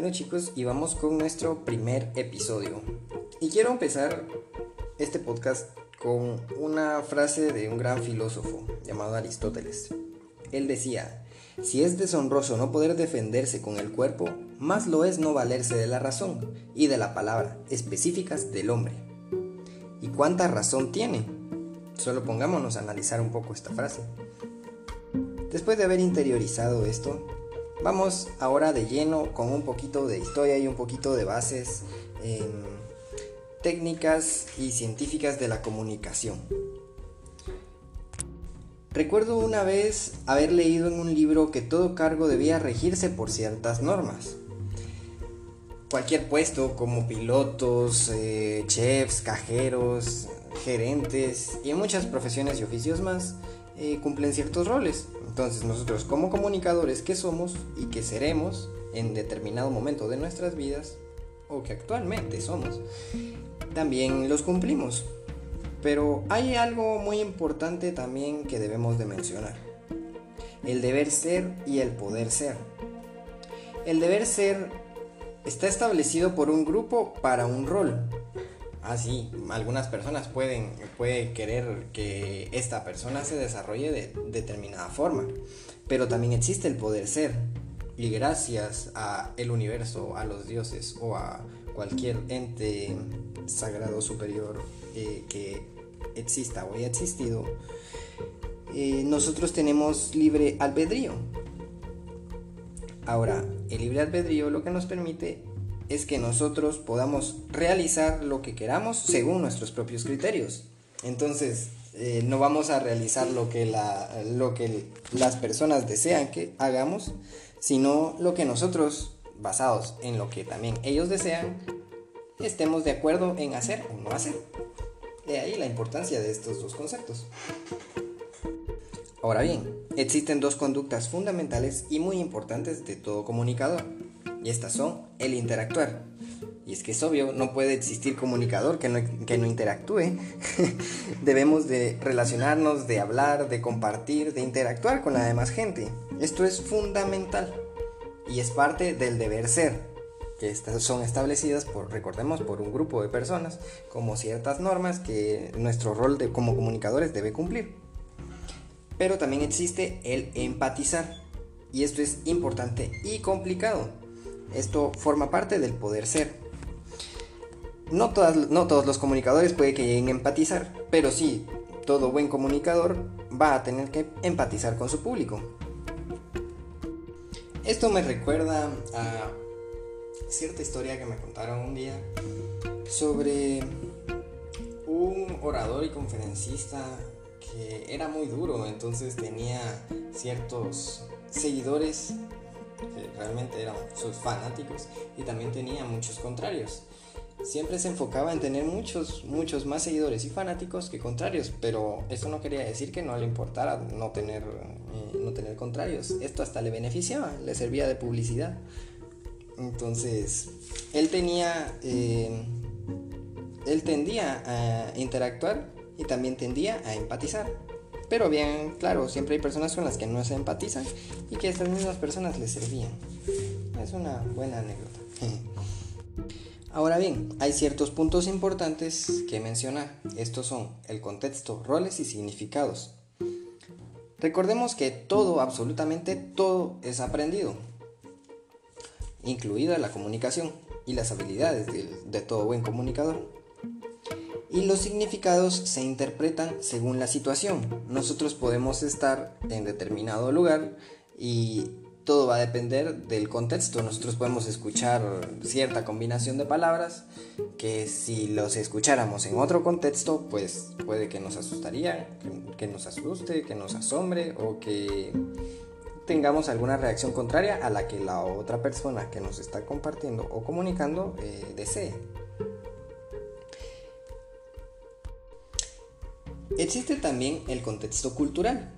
Bueno chicos, y vamos con nuestro primer episodio. Y quiero empezar este podcast con una frase de un gran filósofo llamado Aristóteles. Él decía, si es deshonroso no poder defenderse con el cuerpo, más lo es no valerse de la razón y de la palabra específicas del hombre. ¿Y cuánta razón tiene? Solo pongámonos a analizar un poco esta frase. Después de haber interiorizado esto, Vamos ahora de lleno con un poquito de historia y un poquito de bases técnicas y científicas de la comunicación. Recuerdo una vez haber leído en un libro que todo cargo debía regirse por ciertas normas. Cualquier puesto como pilotos, eh, chefs, cajeros, gerentes y muchas profesiones y oficios más eh, cumplen ciertos roles. Entonces nosotros como comunicadores que somos y que seremos en determinado momento de nuestras vidas, o que actualmente somos, también los cumplimos. Pero hay algo muy importante también que debemos de mencionar. El deber ser y el poder ser. El deber ser está establecido por un grupo para un rol. Así, ah, algunas personas pueden puede querer que esta persona se desarrolle de determinada forma, pero también existe el poder ser. Y gracias a el universo, a los dioses o a cualquier ente sagrado superior eh, que exista o haya existido, eh, nosotros tenemos libre albedrío. Ahora, el libre albedrío lo que nos permite es que nosotros podamos realizar lo que queramos según nuestros propios criterios. Entonces, eh, no vamos a realizar lo que, lo que las personas desean que hagamos, sino lo que nosotros, basados en lo que también ellos desean, estemos de acuerdo en hacer o no hacer. De ahí la importancia de estos dos conceptos. Ahora bien, existen dos conductas fundamentales y muy importantes de todo comunicador y estas son el interactuar. Y es que es obvio, no puede existir comunicador que no, que no interactúe. Debemos de relacionarnos, de hablar, de compartir, de interactuar con la demás gente. Esto es fundamental y es parte del deber ser, que estas son establecidas por, recordemos, por un grupo de personas, como ciertas normas que nuestro rol de, como comunicadores debe cumplir. Pero también existe el empatizar, y esto es importante y complicado esto forma parte del poder ser. No, no todos los comunicadores puede que lleguen a empatizar, pero sí, todo buen comunicador va a tener que empatizar con su público. Esto me recuerda a cierta historia que me contaron un día sobre un orador y conferencista que era muy duro, entonces tenía ciertos seguidores realmente eran sus fanáticos, y también tenía muchos contrarios. Siempre se enfocaba en tener muchos, muchos más seguidores y fanáticos que contrarios, pero eso no quería decir que no le importara no tener, eh, no tener contrarios. Esto hasta le beneficiaba, le servía de publicidad. Entonces, él tenía, eh, él tendía a interactuar y también tendía a empatizar. Pero bien, claro, siempre hay personas con las que no se empatizan y que estas mismas personas les servían. Es una buena anécdota. Ahora bien, hay ciertos puntos importantes que mencionar. Estos son el contexto, roles y significados. Recordemos que todo, absolutamente todo, es aprendido, incluida la comunicación y las habilidades de, de todo buen comunicador y los significados se interpretan según la situación. Nosotros podemos estar en determinado lugar y todo va a depender del contexto. Nosotros podemos escuchar cierta combinación de palabras que si los escucháramos en otro contexto, pues puede que nos asustaría, que, nos asuste, que nos asombre o que tengamos alguna reacción contraria a la que la otra persona que nos está compartiendo o comunicando eh, desee. Existe también el contexto cultural.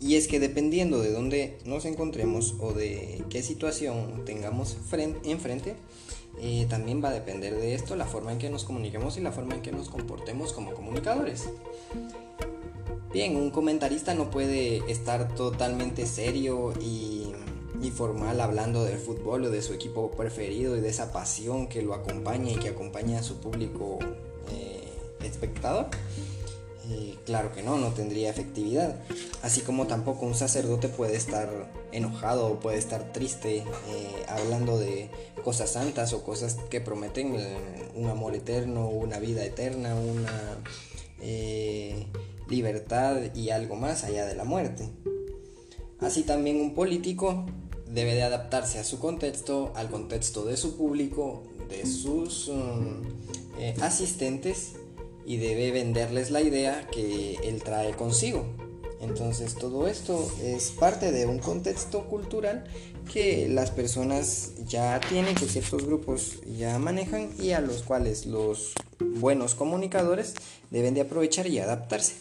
Y es que dependiendo de dónde nos encontremos o de qué situación tengamos enfrente, eh, también va a depender de esto la forma en que nos comuniquemos y la forma en que nos comportemos como comunicadores. Bien, un comentarista no puede estar totalmente serio y y formal hablando del fútbol o de su equipo preferido y de esa pasión que lo acompaña y que acompaña a su público eh, espectador? claro que no, no tendría efectividad. Así como tampoco un sacerdote puede estar enojado o puede estar triste eh, hablando de cosas santas o cosas que prometen eh, un amor eterno, una vida eterna, una eh, libertad y algo más allá de la muerte. Así también un político debe de adaptarse a su contexto, al contexto de su público, de sus mm, asistentes y debe venderles la idea que él trae consigo. Entonces todo esto es parte de un contexto cultural que las personas ya tienen, que ciertos grupos ya manejan y a los cuales los buenos comunicadores deben de aprovechar y adaptarse.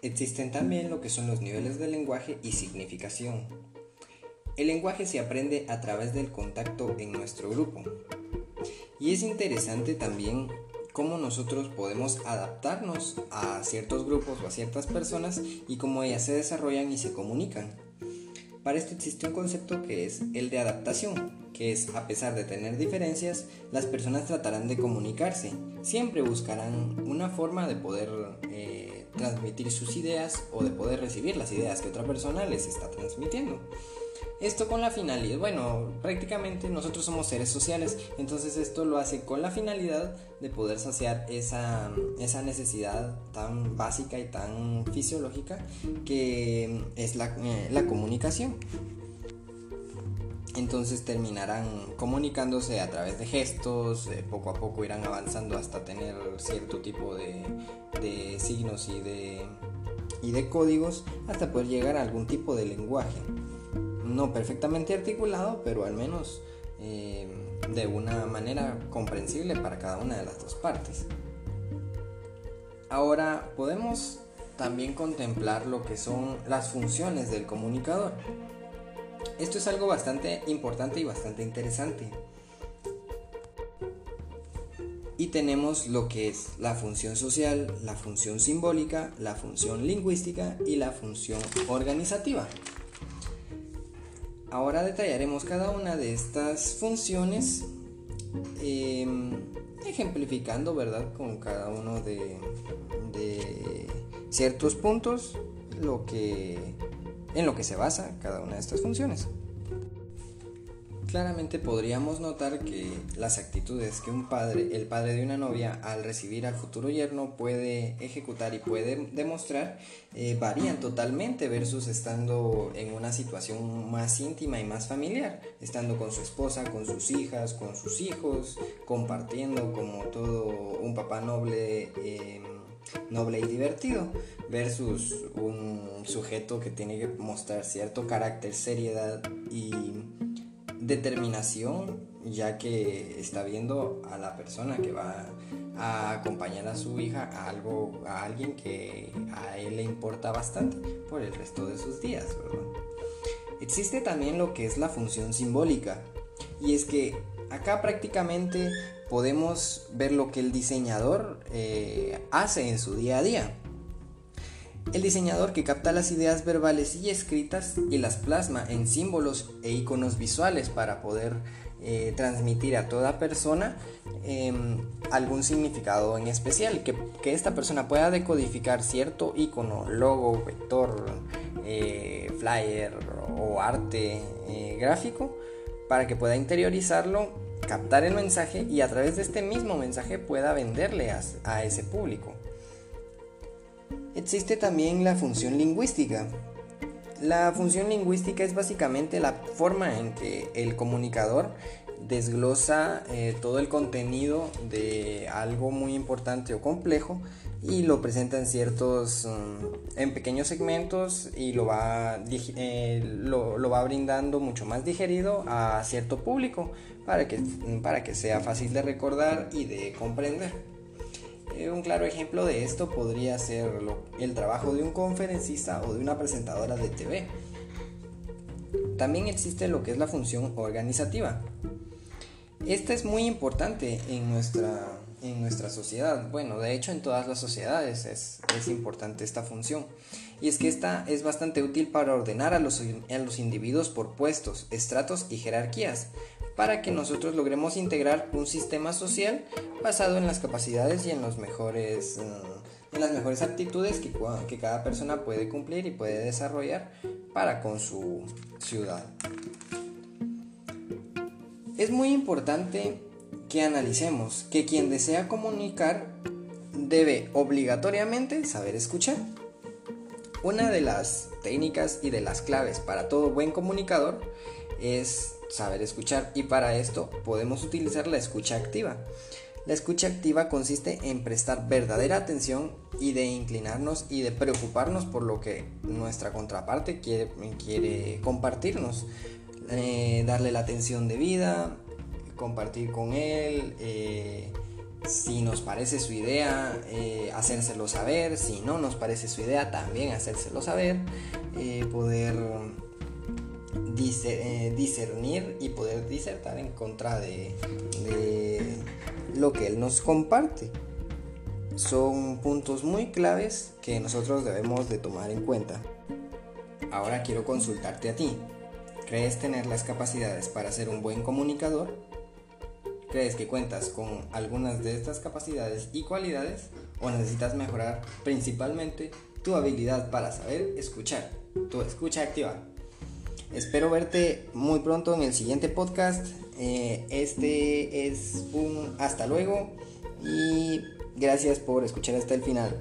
Existen también lo que son los niveles de lenguaje y significación. El lenguaje se aprende a través del contacto en nuestro grupo. Y es interesante también cómo nosotros podemos adaptarnos a ciertos grupos o a ciertas personas y cómo ellas se desarrollan y se comunican. Para esto existe un concepto que es el de adaptación, que es a pesar de tener diferencias, las personas tratarán de comunicarse, siempre buscarán una forma de poder eh, transmitir sus ideas o de poder recibir las ideas que otra persona les está transmitiendo. Esto con la finalidad, bueno, prácticamente nosotros somos seres sociales, entonces esto lo hace con la finalidad de poder saciar esa, esa necesidad tan básica y tan fisiológica que es la, eh, la comunicación. Entonces terminarán comunicándose a través de gestos, eh, poco a poco irán avanzando hasta tener cierto tipo de, de signos y de, y de códigos hasta poder llegar a algún tipo de lenguaje no perfectamente articulado, pero al menos eh, de una manera comprensible para cada una de las dos partes. Ahora podemos también contemplar lo que son las funciones del comunicador. Esto es algo bastante importante y bastante interesante. Y tenemos lo que es la función social, la función simbólica, la función lingüística y la función organizativa. Ahora detallaremos cada una de estas funciones, em, ejemplificando, ¿verdad? Con cada uno de, de ciertos puntos lo que, en lo que se basa cada una de estas funciones. Claramente podríamos notar que las actitudes que un padre, el padre de una novia, al recibir al futuro yerno puede ejecutar y puede demostrar, eh, varían totalmente versus estando en una situación más íntima y más familiar, estando con su esposa, con sus hijas, con sus hijos, compartiendo como todo un papá noble. Em, noble y divertido versus un sujeto que tiene que mostrar cierto carácter, seriedad y determinación, ya que está viendo a la persona que va a acompañar a su hija a algo, a alguien que a él le importa bastante por el resto de sus días, Existe también lo que es la función simbólica, y es que acá prácticamente podemos ver lo que el diseñador eh, hace en su día a día. El diseñador que capta las ideas verbales y escritas y las plasma en símbolos e iconos visuales para poder eh, transmitir a toda persona em, algún significado en especial, que, esta persona pueda decodificar cierto icono, logo, vector, eh, flyer o arte eh, gráfico para que pueda interiorizarlo, captar el mensaje y a través de este mismo mensaje pueda venderle a ese público. Existe también la función lingüística. La función lingüística es básicamente la forma en que el comunicador desglosa eh, todo el contenido de algo muy importante o complejo y lo presenta en ciertos mm, en pequeños segmentos y lo va eh, lo, va brindando mucho más digerido a cierto público para que, para que sea fácil de recordar y de comprender un claro ejemplo de esto podría ser el trabajo de un conferencista o de una presentadora de TV. También existe lo que es la función organizativa. Esta es muy importante en nuestra, en nuestra sociedad. Bueno, de hecho en todas las sociedades es, es importante esta función. Y es que esta es bastante útil para ordenar a los, a los individuos por puestos, estratos y jerarquías, para que nosotros logremos integrar un sistema social basado en las capacidades y en, mejores, mm, las mejores actitudes que, que cada persona puede cumplir y puede desarrollar para con su ciudad. Es muy importante que analicemos que quien desea comunicar debe obligatoriamente saber escuchar. Una de las técnicas y de las claves para todo buen comunicador es saber escuchar y para esto podemos utilizar la escucha activa. La escucha activa consiste en prestar verdadera atención y de inclinarnos y de preocuparnos por lo que nuestra contraparte quiere, quiere compartirnos. Eh, darle la atención de vida, compartir con él, eh, si nos parece su idea, eh, hacérselo saber, si no nos parece su idea, también hacérselo saber, poder discernir y poder disertar en contra de, de lo que él nos comparte. Son puntos muy claves que nosotros debemos de tomar en cuenta. Ahora quiero consultarte a ti. ¿Crees tener las capacidades para ser un buen comunicador? ¿Crees que cuentas con algunas de estas capacidades y cualidades o necesitas mejorar principalmente tu habilidad para saber escuchar, tu escucha activa? Espero verte muy pronto en el siguiente podcast. Eh, este es un hasta luego y gracias por escuchar hasta el final.